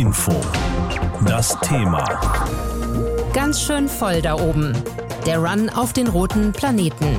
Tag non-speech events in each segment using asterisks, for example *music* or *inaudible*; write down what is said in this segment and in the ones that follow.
Info. Das Thema. Ganz schön voll da oben. Der Run auf den roten Planeten.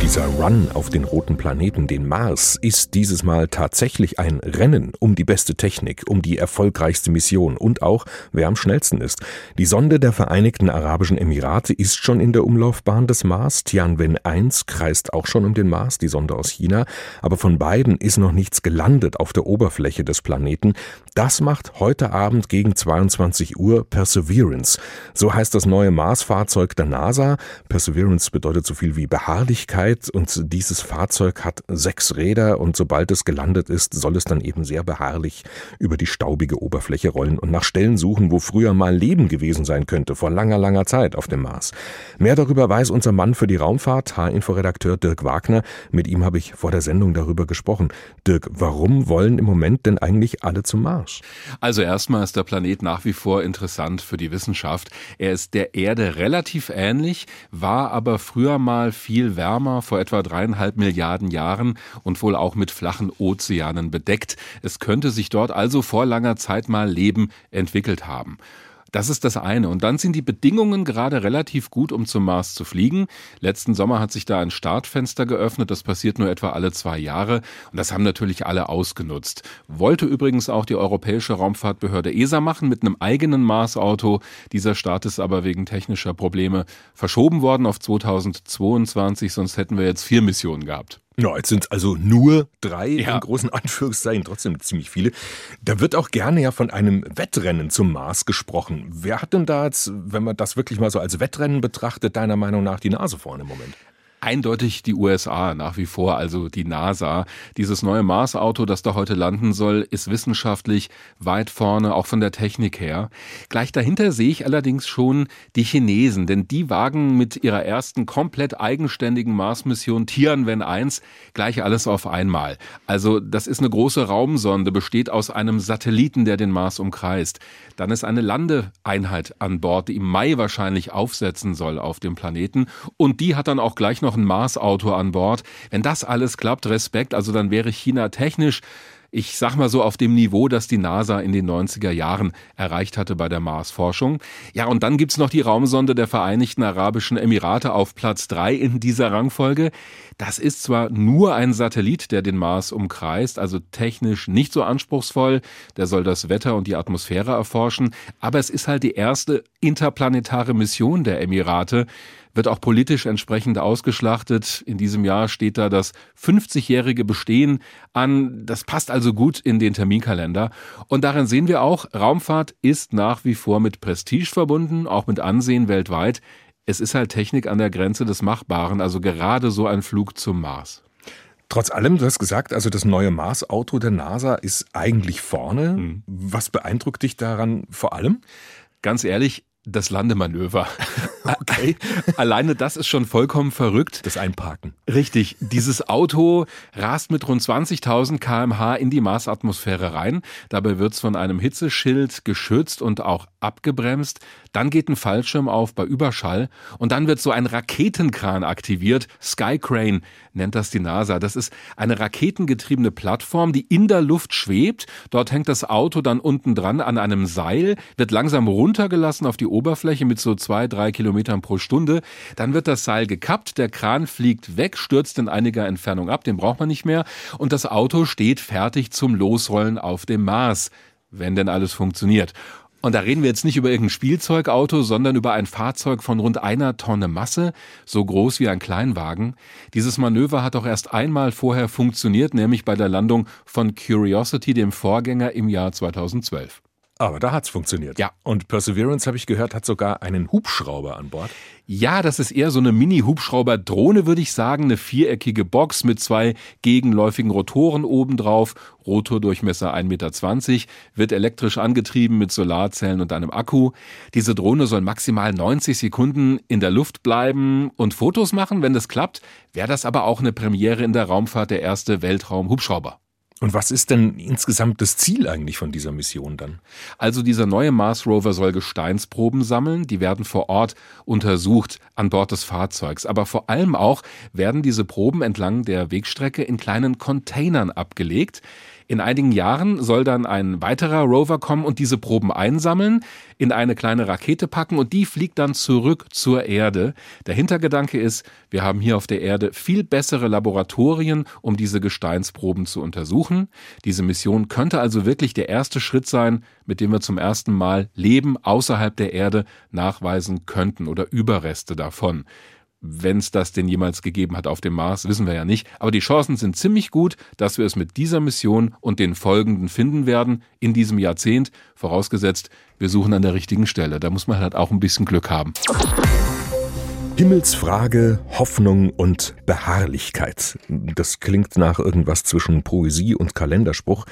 Dieser Run auf den roten Planeten, den Mars, ist dieses Mal tatsächlich ein Rennen um die beste Technik, um die erfolgreichste Mission und auch, wer am schnellsten ist. Die Sonde der Vereinigten Arabischen Emirate ist schon in der Umlaufbahn des Mars. Tianwen 1 kreist auch schon um den Mars, die Sonde aus China. Aber von beiden ist noch nichts gelandet auf der Oberfläche des Planeten. Das macht heute Abend gegen 22 Uhr Perseverance. So heißt das neue Mars-Fahrzeug der NASA. Perseverance bedeutet so viel wie Beharrlichkeit Zeit und dieses Fahrzeug hat sechs Räder und sobald es gelandet ist, soll es dann eben sehr beharrlich über die staubige Oberfläche rollen und nach Stellen suchen, wo früher mal Leben gewesen sein könnte, vor langer, langer Zeit auf dem Mars. Mehr darüber weiß unser Mann für die Raumfahrt, H-Info-Redakteur Dirk Wagner. Mit ihm habe ich vor der Sendung darüber gesprochen. Dirk, warum wollen im Moment denn eigentlich alle zum Mars? Also erstmal ist der Planet nach wie vor interessant für die Wissenschaft. Er ist der Erde relativ ähnlich, war aber früher mal viel wärmer vor etwa dreieinhalb Milliarden Jahren und wohl auch mit flachen Ozeanen bedeckt. Es könnte sich dort also vor langer Zeit mal Leben entwickelt haben. Das ist das eine. Und dann sind die Bedingungen gerade relativ gut, um zum Mars zu fliegen. Letzten Sommer hat sich da ein Startfenster geöffnet. Das passiert nur etwa alle zwei Jahre. Und das haben natürlich alle ausgenutzt. Wollte übrigens auch die Europäische Raumfahrtbehörde ESA machen mit einem eigenen Mars-Auto. Dieser Start ist aber wegen technischer Probleme verschoben worden auf 2022. Sonst hätten wir jetzt vier Missionen gehabt. Ja, jetzt sind es also nur drei ja. in großen *laughs* Anführungszeichen, trotzdem ziemlich viele. Da wird auch gerne ja von einem Wettrennen zum Mars gesprochen. Wer hat denn da jetzt, wenn man das wirklich mal so als Wettrennen betrachtet, deiner Meinung nach die Nase vorne im Moment? Eindeutig die USA nach wie vor, also die NASA. Dieses neue Mars-Auto, das da heute landen soll, ist wissenschaftlich weit vorne, auch von der Technik her. Gleich dahinter sehe ich allerdings schon die Chinesen, denn die wagen mit ihrer ersten komplett eigenständigen Mars-Mission Tianwen 1 gleich alles auf einmal. Also das ist eine große Raumsonde, besteht aus einem Satelliten, der den Mars umkreist. Dann ist eine Landeeinheit an Bord, die im Mai wahrscheinlich aufsetzen soll auf dem Planeten und die hat dann auch gleich noch noch ein Mars-Auto an Bord. Wenn das alles klappt, Respekt, also dann wäre China technisch ich sag mal so auf dem Niveau, das die NASA in den 90er Jahren erreicht hatte bei der Marsforschung. Ja, und dann gibt's noch die Raumsonde der Vereinigten Arabischen Emirate auf Platz drei in dieser Rangfolge. Das ist zwar nur ein Satellit, der den Mars umkreist, also technisch nicht so anspruchsvoll, der soll das Wetter und die Atmosphäre erforschen, aber es ist halt die erste interplanetare Mission der Emirate wird auch politisch entsprechend ausgeschlachtet. In diesem Jahr steht da das 50-jährige Bestehen an. Das passt also gut in den Terminkalender. Und darin sehen wir auch, Raumfahrt ist nach wie vor mit Prestige verbunden, auch mit Ansehen weltweit. Es ist halt Technik an der Grenze des Machbaren, also gerade so ein Flug zum Mars. Trotz allem, du hast gesagt, also das neue Mars-Auto der NASA ist eigentlich vorne. Mhm. Was beeindruckt dich daran vor allem? Ganz ehrlich, das Landemanöver. Okay. *laughs* Alleine das ist schon vollkommen verrückt. Das Einparken. Richtig. Dieses Auto rast mit rund 20.000 kmh in die Marsatmosphäre rein. Dabei wird's von einem Hitzeschild geschützt und auch abgebremst. Dann geht ein Fallschirm auf bei Überschall und dann wird so ein Raketenkran aktiviert. Skycrane nennt das die NASA. Das ist eine raketengetriebene Plattform, die in der Luft schwebt. Dort hängt das Auto dann unten dran an einem Seil, wird langsam runtergelassen auf die Oberfläche mit so zwei, drei Kilometern pro Stunde. Dann wird das Seil gekappt, der Kran fliegt weg, stürzt in einiger Entfernung ab, den braucht man nicht mehr. Und das Auto steht fertig zum Losrollen auf dem Mars. Wenn denn alles funktioniert. Und da reden wir jetzt nicht über irgendein Spielzeugauto, sondern über ein Fahrzeug von rund einer Tonne Masse, so groß wie ein Kleinwagen. Dieses Manöver hat auch erst einmal vorher funktioniert, nämlich bei der Landung von Curiosity, dem Vorgänger im Jahr 2012. Aber da hat's funktioniert. Ja. Und Perseverance, habe ich gehört, hat sogar einen Hubschrauber an Bord. Ja, das ist eher so eine Mini-Hubschrauber-Drohne, würde ich sagen. Eine viereckige Box mit zwei gegenläufigen Rotoren obendrauf. Rotordurchmesser 1,20 Meter, wird elektrisch angetrieben mit Solarzellen und einem Akku. Diese Drohne soll maximal 90 Sekunden in der Luft bleiben und Fotos machen. Wenn das klappt, wäre das aber auch eine Premiere in der Raumfahrt der erste Weltraum-Hubschrauber. Und was ist denn insgesamt das Ziel eigentlich von dieser Mission dann? Also dieser neue Mars Rover soll Gesteinsproben sammeln, die werden vor Ort untersucht an Bord des Fahrzeugs, aber vor allem auch werden diese Proben entlang der Wegstrecke in kleinen Containern abgelegt. In einigen Jahren soll dann ein weiterer Rover kommen und diese Proben einsammeln, in eine kleine Rakete packen und die fliegt dann zurück zur Erde. Der Hintergedanke ist, wir haben hier auf der Erde viel bessere Laboratorien, um diese Gesteinsproben zu untersuchen. Diese Mission könnte also wirklich der erste Schritt sein, mit dem wir zum ersten Mal Leben außerhalb der Erde nachweisen könnten oder Überreste davon wenn es das denn jemals gegeben hat auf dem Mars, wissen wir ja nicht. Aber die Chancen sind ziemlich gut, dass wir es mit dieser Mission und den folgenden finden werden in diesem Jahrzehnt, vorausgesetzt, wir suchen an der richtigen Stelle. Da muss man halt auch ein bisschen Glück haben. Himmelsfrage, Hoffnung und Beharrlichkeit. Das klingt nach irgendwas zwischen Poesie und Kalenderspruch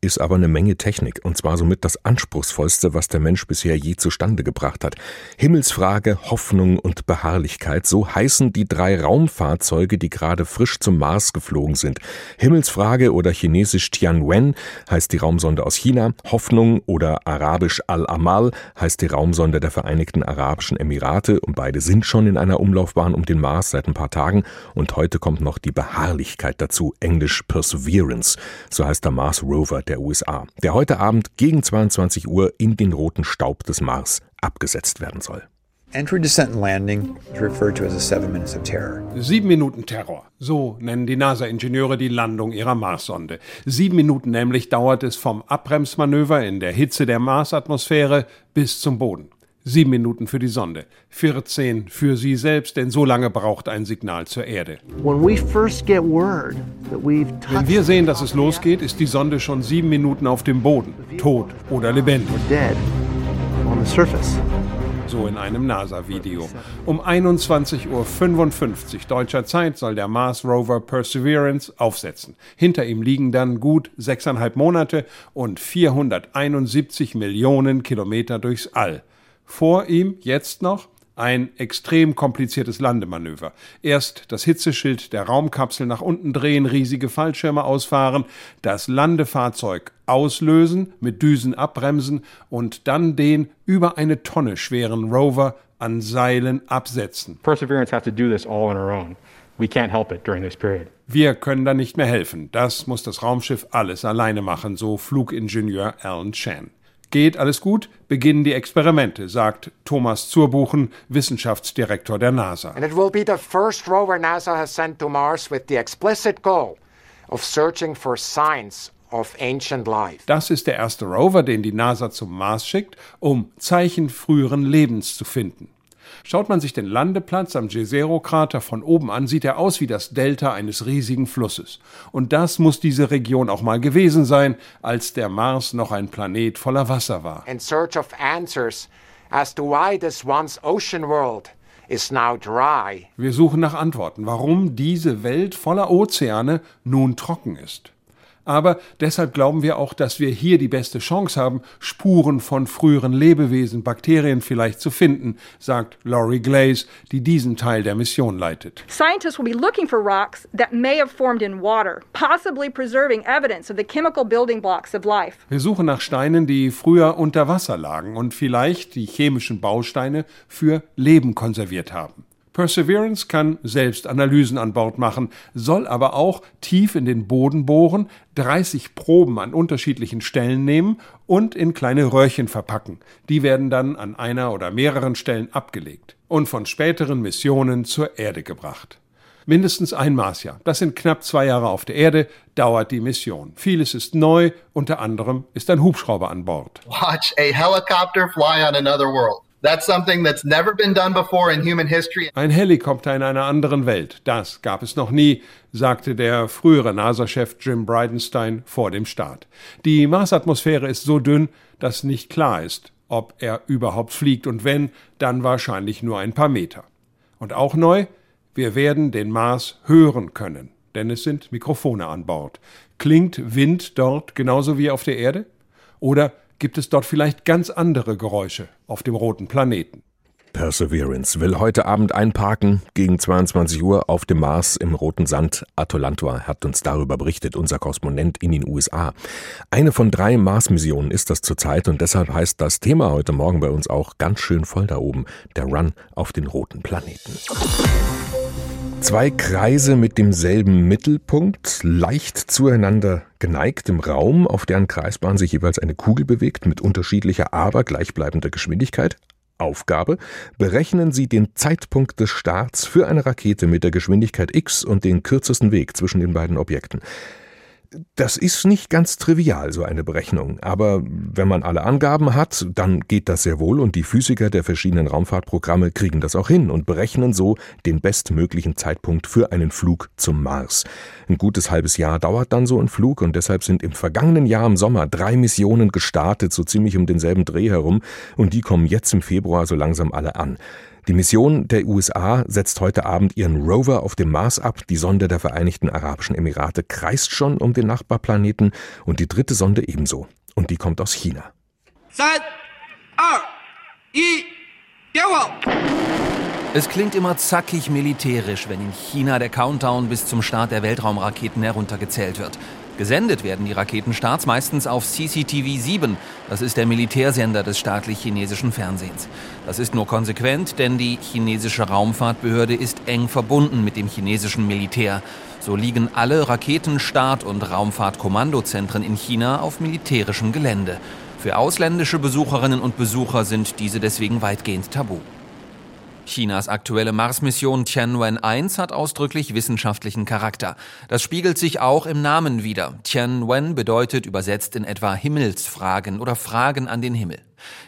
ist aber eine Menge Technik, und zwar somit das anspruchsvollste, was der Mensch bisher je zustande gebracht hat. Himmelsfrage, Hoffnung und Beharrlichkeit, so heißen die drei Raumfahrzeuge, die gerade frisch zum Mars geflogen sind. Himmelsfrage oder chinesisch Tianwen heißt die Raumsonde aus China, Hoffnung oder arabisch Al-Amal heißt die Raumsonde der Vereinigten Arabischen Emirate und beide sind schon in einer Umlaufbahn um den Mars seit ein paar Tagen und heute kommt noch die Beharrlichkeit dazu, englisch Perseverance, so heißt der Mars Rover der USA, der heute Abend gegen 22 Uhr in den roten Staub des Mars abgesetzt werden soll. Entry, Descent and Landing is referred to as a seven minutes of terror. Sieben Minuten Terror. So nennen die NASA-Ingenieure die Landung ihrer Marssonde. Sieben Minuten nämlich dauert es vom Abbremsmanöver in der Hitze der Marsatmosphäre bis zum Boden. Sieben Minuten für die Sonde, 14 für sie selbst, denn so lange braucht ein Signal zur Erde. Wenn wir sehen, dass es losgeht, ist die Sonde schon sieben Minuten auf dem Boden, tot oder lebendig. So in einem NASA-Video. Um 21.55 Uhr deutscher Zeit soll der Mars Rover Perseverance aufsetzen. Hinter ihm liegen dann gut sechseinhalb Monate und 471 Millionen Kilometer durchs All. Vor ihm jetzt noch ein extrem kompliziertes Landemanöver. Erst das Hitzeschild der Raumkapsel nach unten drehen, riesige Fallschirme ausfahren, das Landefahrzeug auslösen, mit Düsen abbremsen und dann den über eine Tonne schweren Rover an Seilen absetzen. Perseverance has to do this all on our own. We can't help it during this period. Wir können da nicht mehr helfen. Das muss das Raumschiff alles alleine machen, so Flugingenieur Alan Chan. Geht alles gut, beginnen die Experimente, sagt Thomas Zurbuchen, Wissenschaftsdirektor der NASA. And it will be the first rover NASA has sent to Mars with the explicit goal of searching for signs of ancient life. Das ist der erste Rover, den die NASA zum Mars schickt, um Zeichen früheren Lebens zu finden. Schaut man sich den Landeplatz am Jezero-Krater von oben an, sieht er aus wie das Delta eines riesigen Flusses. Und das muss diese Region auch mal gewesen sein, als der Mars noch ein Planet voller Wasser war. In search of answers as to why this once ocean world is now dry. Wir suchen nach Antworten, warum diese Welt voller Ozeane nun trocken ist. Aber deshalb glauben wir auch, dass wir hier die beste Chance haben, Spuren von früheren Lebewesen, Bakterien vielleicht zu finden, sagt Laurie Glaze, die diesen Teil der Mission leitet. Scientists will be looking for rocks that may have formed in water, possibly preserving evidence of the chemical building blocks of life. Wir suchen nach Steinen, die früher unter Wasser lagen und vielleicht die chemischen Bausteine für Leben konserviert haben. Perseverance kann selbst Analysen an Bord machen, soll aber auch tief in den Boden bohren, 30 Proben an unterschiedlichen Stellen nehmen und in kleine Röhrchen verpacken. Die werden dann an einer oder mehreren Stellen abgelegt und von späteren Missionen zur Erde gebracht. Mindestens ein Marsjahr, das sind knapp zwei Jahre auf der Erde, dauert die Mission. Vieles ist neu, unter anderem ist ein Hubschrauber an Bord. Watch a helicopter fly on another world. That's something that's never been done before in human history. Ein Helikopter in einer anderen Welt, das gab es noch nie, sagte der frühere NASA-Chef Jim Bridenstine vor dem Start. Die Marsatmosphäre ist so dünn, dass nicht klar ist, ob er überhaupt fliegt und wenn, dann wahrscheinlich nur ein paar Meter. Und auch neu, wir werden den Mars hören können, denn es sind Mikrofone an Bord. Klingt Wind dort genauso wie auf der Erde? Oder gibt es dort vielleicht ganz andere Geräusche auf dem roten Planeten. Perseverance will heute Abend einparken, gegen 22 Uhr auf dem Mars im roten Sand. Atolantua hat uns darüber berichtet, unser Korrespondent in den USA. Eine von drei Mars-Missionen ist das zurzeit und deshalb heißt das Thema heute Morgen bei uns auch ganz schön voll da oben, der Run auf den roten Planeten. Zwei Kreise mit demselben Mittelpunkt, leicht zueinander geneigt im Raum, auf deren Kreisbahn sich jeweils eine Kugel bewegt mit unterschiedlicher, aber gleichbleibender Geschwindigkeit. Aufgabe: Berechnen Sie den Zeitpunkt des Starts für eine Rakete mit der Geschwindigkeit x und den kürzesten Weg zwischen den beiden Objekten. Das ist nicht ganz trivial, so eine Berechnung, aber wenn man alle Angaben hat, dann geht das sehr wohl und die Physiker der verschiedenen Raumfahrtprogramme kriegen das auch hin und berechnen so den bestmöglichen Zeitpunkt für einen Flug zum Mars. Ein gutes halbes Jahr dauert dann so ein Flug und deshalb sind im vergangenen Jahr im Sommer drei Missionen gestartet, so ziemlich um denselben Dreh herum und die kommen jetzt im Februar so langsam alle an. Die Mission der USA setzt heute Abend ihren Rover auf dem Mars ab. Die Sonde der Vereinigten Arabischen Emirate kreist schon um den Nachbarplaneten und die dritte Sonde ebenso. Und die kommt aus China. 3, 2, 1, es klingt immer zackig militärisch, wenn in China der Countdown bis zum Start der Weltraumraketen heruntergezählt wird. Gesendet werden die Raketenstarts meistens auf CCTV 7. Das ist der Militärsender des staatlich chinesischen Fernsehens. Das ist nur konsequent, denn die chinesische Raumfahrtbehörde ist eng verbunden mit dem chinesischen Militär. So liegen alle Raketenstart- und Raumfahrtkommandozentren in China auf militärischem Gelände. Für ausländische Besucherinnen und Besucher sind diese deswegen weitgehend tabu. Chinas aktuelle Mars-Mission Tianwen-1 hat ausdrücklich wissenschaftlichen Charakter. Das spiegelt sich auch im Namen wider. Tianwen bedeutet übersetzt in etwa Himmelsfragen oder Fragen an den Himmel.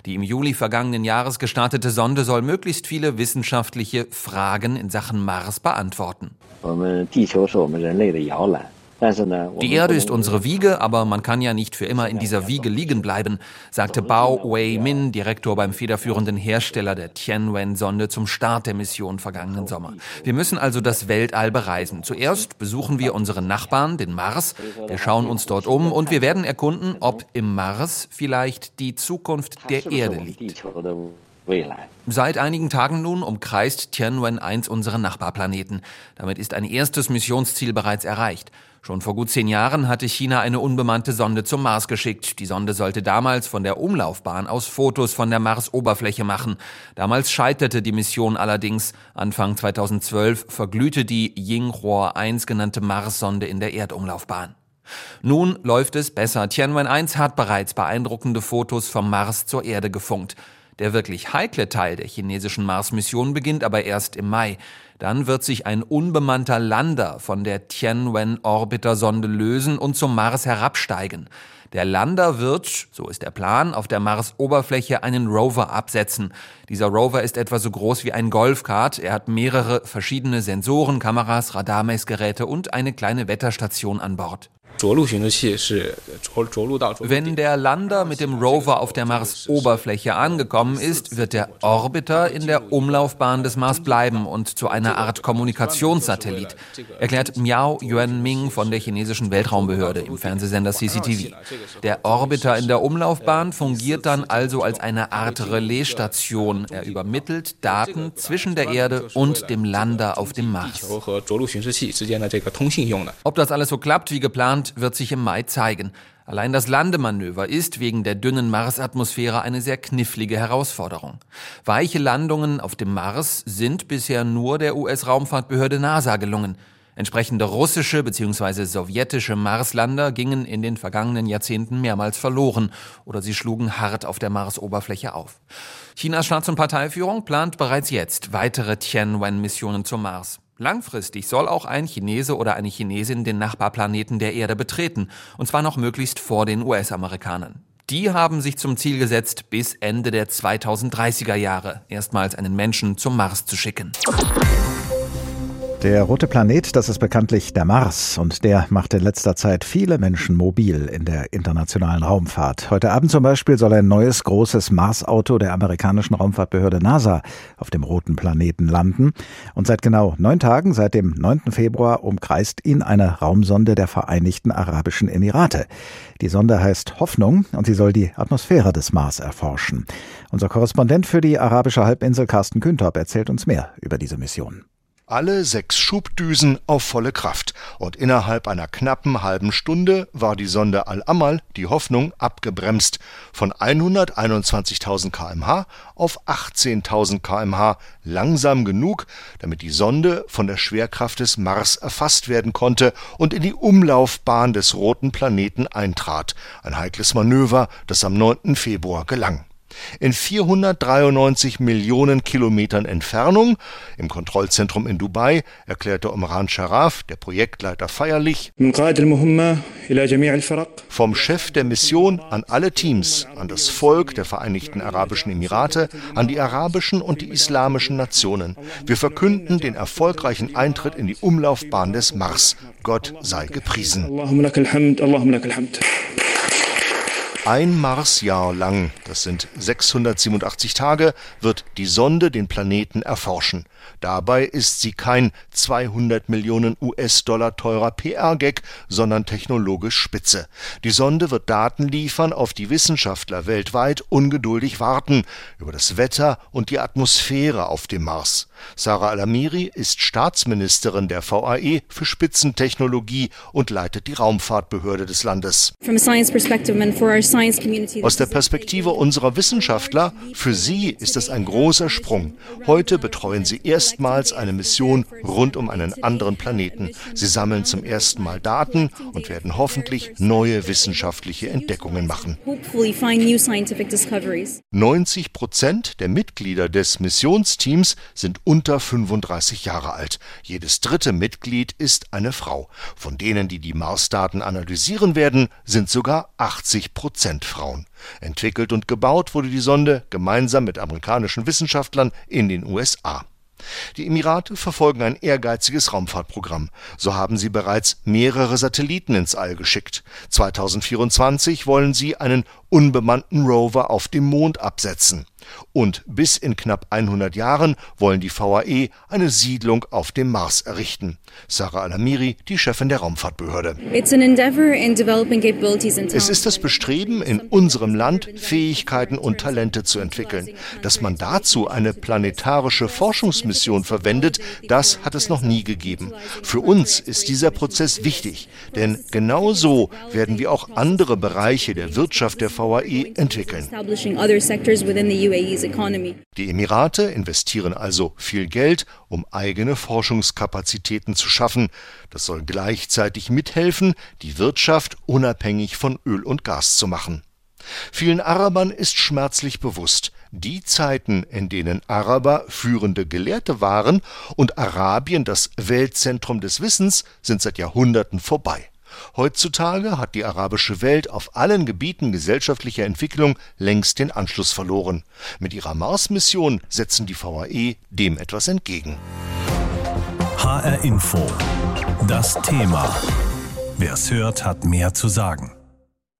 Die im Juli vergangenen Jahres gestartete Sonde soll möglichst viele wissenschaftliche Fragen in Sachen Mars beantworten. Die Erde ist unsere Wiege, aber man kann ja nicht für immer in dieser Wiege liegen bleiben, sagte Bao Wei-min, Direktor beim federführenden Hersteller der Tianwen-Sonde zum Start der Mission vergangenen Sommer. Wir müssen also das Weltall bereisen. Zuerst besuchen wir unseren Nachbarn, den Mars. Wir schauen uns dort um und wir werden erkunden, ob im Mars vielleicht die Zukunft der Erde liegt. Seit einigen Tagen nun umkreist Tianwen-1 unseren Nachbarplaneten. Damit ist ein erstes Missionsziel bereits erreicht. Schon vor gut zehn Jahren hatte China eine unbemannte Sonde zum Mars geschickt. Die Sonde sollte damals von der Umlaufbahn aus Fotos von der Mars-Oberfläche machen. Damals scheiterte die Mission allerdings. Anfang 2012 verglühte die Yinghua 1 genannte Mars-Sonde in der Erdumlaufbahn. Nun läuft es besser. Tianwen 1 hat bereits beeindruckende Fotos vom Mars zur Erde gefunkt. Der wirklich heikle Teil der chinesischen Mars-Mission beginnt aber erst im Mai. Dann wird sich ein unbemannter Lander von der Tianwen-Orbiter-Sonde lösen und zum Mars herabsteigen. Der Lander wird, so ist der Plan, auf der Mars-Oberfläche einen Rover absetzen. Dieser Rover ist etwa so groß wie ein Golfkart. Er hat mehrere verschiedene Sensoren, Kameras, Radarmessgeräte und eine kleine Wetterstation an Bord. Wenn der Lander mit dem Rover auf der Mars-Oberfläche angekommen ist, wird der Orbiter in der Umlaufbahn des Mars bleiben und zu einer Art Kommunikationssatellit, erklärt Miao Yuanming von der chinesischen Weltraumbehörde im Fernsehsender CCTV. Der Orbiter in der Umlaufbahn fungiert dann also als eine Art Relaisstation. Er übermittelt Daten zwischen der Erde und dem Lander auf dem Mars. Ob das alles so klappt wie geplant, wird sich im Mai zeigen. Allein das Landemanöver ist wegen der dünnen Marsatmosphäre eine sehr knifflige Herausforderung. Weiche Landungen auf dem Mars sind bisher nur der US-Raumfahrtbehörde NASA gelungen. Entsprechende russische bzw. sowjetische Marslander gingen in den vergangenen Jahrzehnten mehrmals verloren oder sie schlugen hart auf der Marsoberfläche auf. Chinas Staats- und Parteiführung plant bereits jetzt weitere Tianwen-Missionen zum Mars. Langfristig soll auch ein Chinese oder eine Chinesin den Nachbarplaneten der Erde betreten, und zwar noch möglichst vor den US-Amerikanern. Die haben sich zum Ziel gesetzt, bis Ende der 2030er Jahre erstmals einen Menschen zum Mars zu schicken. Der rote Planet, das ist bekanntlich der Mars und der macht in letzter Zeit viele Menschen mobil in der internationalen Raumfahrt. Heute Abend zum Beispiel soll ein neues großes Mars-Auto der amerikanischen Raumfahrtbehörde NASA auf dem roten Planeten landen. Und seit genau neun Tagen, seit dem 9. Februar, umkreist ihn eine Raumsonde der Vereinigten Arabischen Emirate. Die Sonde heißt Hoffnung und sie soll die Atmosphäre des Mars erforschen. Unser Korrespondent für die arabische Halbinsel Carsten Küntop erzählt uns mehr über diese Mission. Alle sechs Schubdüsen auf volle Kraft, und innerhalb einer knappen halben Stunde war die Sonde Al-Amal, die Hoffnung, abgebremst. Von 121.000 kmh auf 18.000 kmh, langsam genug, damit die Sonde von der Schwerkraft des Mars erfasst werden konnte und in die Umlaufbahn des roten Planeten eintrat, ein heikles Manöver, das am 9. Februar gelang in 493 Millionen Kilometern Entfernung, im Kontrollzentrum in Dubai, erklärte Omran Sharaf, der Projektleiter, feierlich: Vom Chef der Mission an alle Teams, an das Volk der Vereinigten Arabischen Emirate, an die arabischen und die islamischen Nationen. Wir verkünden den erfolgreichen Eintritt in die Umlaufbahn des Mars. Gott sei gepriesen. Ein Marsjahr lang, das sind 687 Tage, wird die Sonde den Planeten erforschen. Dabei ist sie kein 200 Millionen US-Dollar teurer PR-Gag, sondern technologisch spitze. Die Sonde wird Daten liefern, auf die Wissenschaftler weltweit ungeduldig warten, über das Wetter und die Atmosphäre auf dem Mars. Sarah Al-Amiri ist Staatsministerin der VAE für Spitzentechnologie und leitet die Raumfahrtbehörde des Landes. Aus der Perspektive unserer Wissenschaftler, für sie ist es ein großer Sprung. Heute betreuen sie erstmals eine Mission rund um einen anderen Planeten. Sie sammeln zum ersten Mal Daten und werden hoffentlich neue wissenschaftliche Entdeckungen machen. 90 Prozent der Mitglieder des Missionsteams sind unter 35 Jahre alt. Jedes dritte Mitglied ist eine Frau. Von denen, die die Marsdaten analysieren werden, sind sogar 80 Prozent Frauen. Entwickelt und gebaut wurde die Sonde gemeinsam mit amerikanischen Wissenschaftlern in den USA. Die Emirate verfolgen ein ehrgeiziges Raumfahrtprogramm. So haben sie bereits mehrere Satelliten ins All geschickt. 2024 wollen sie einen unbemannten Rover auf dem Mond absetzen. Und bis in knapp 100 Jahren wollen die VAE eine Siedlung auf dem Mars errichten. Sarah Alamiri, die Chefin der Raumfahrtbehörde. Es ist das Bestreben, in unserem Land Fähigkeiten und Talente zu entwickeln. Dass man dazu eine planetarische Forschungsmission verwendet, das hat es noch nie gegeben. Für uns ist dieser Prozess wichtig, denn genau so werden wir auch andere Bereiche der Wirtschaft der VAE entwickeln. Die Emirate investieren also viel Geld, um eigene Forschungskapazitäten zu schaffen. Das soll gleichzeitig mithelfen, die Wirtschaft unabhängig von Öl und Gas zu machen. Vielen Arabern ist schmerzlich bewusst, die Zeiten, in denen Araber führende Gelehrte waren und Arabien das Weltzentrum des Wissens, sind seit Jahrhunderten vorbei. Heutzutage hat die arabische Welt auf allen Gebieten gesellschaftlicher Entwicklung längst den Anschluss verloren. Mit ihrer Mars-Mission setzen die VAE dem etwas entgegen. HR Info. Das Thema. Wer es hört, hat mehr zu sagen.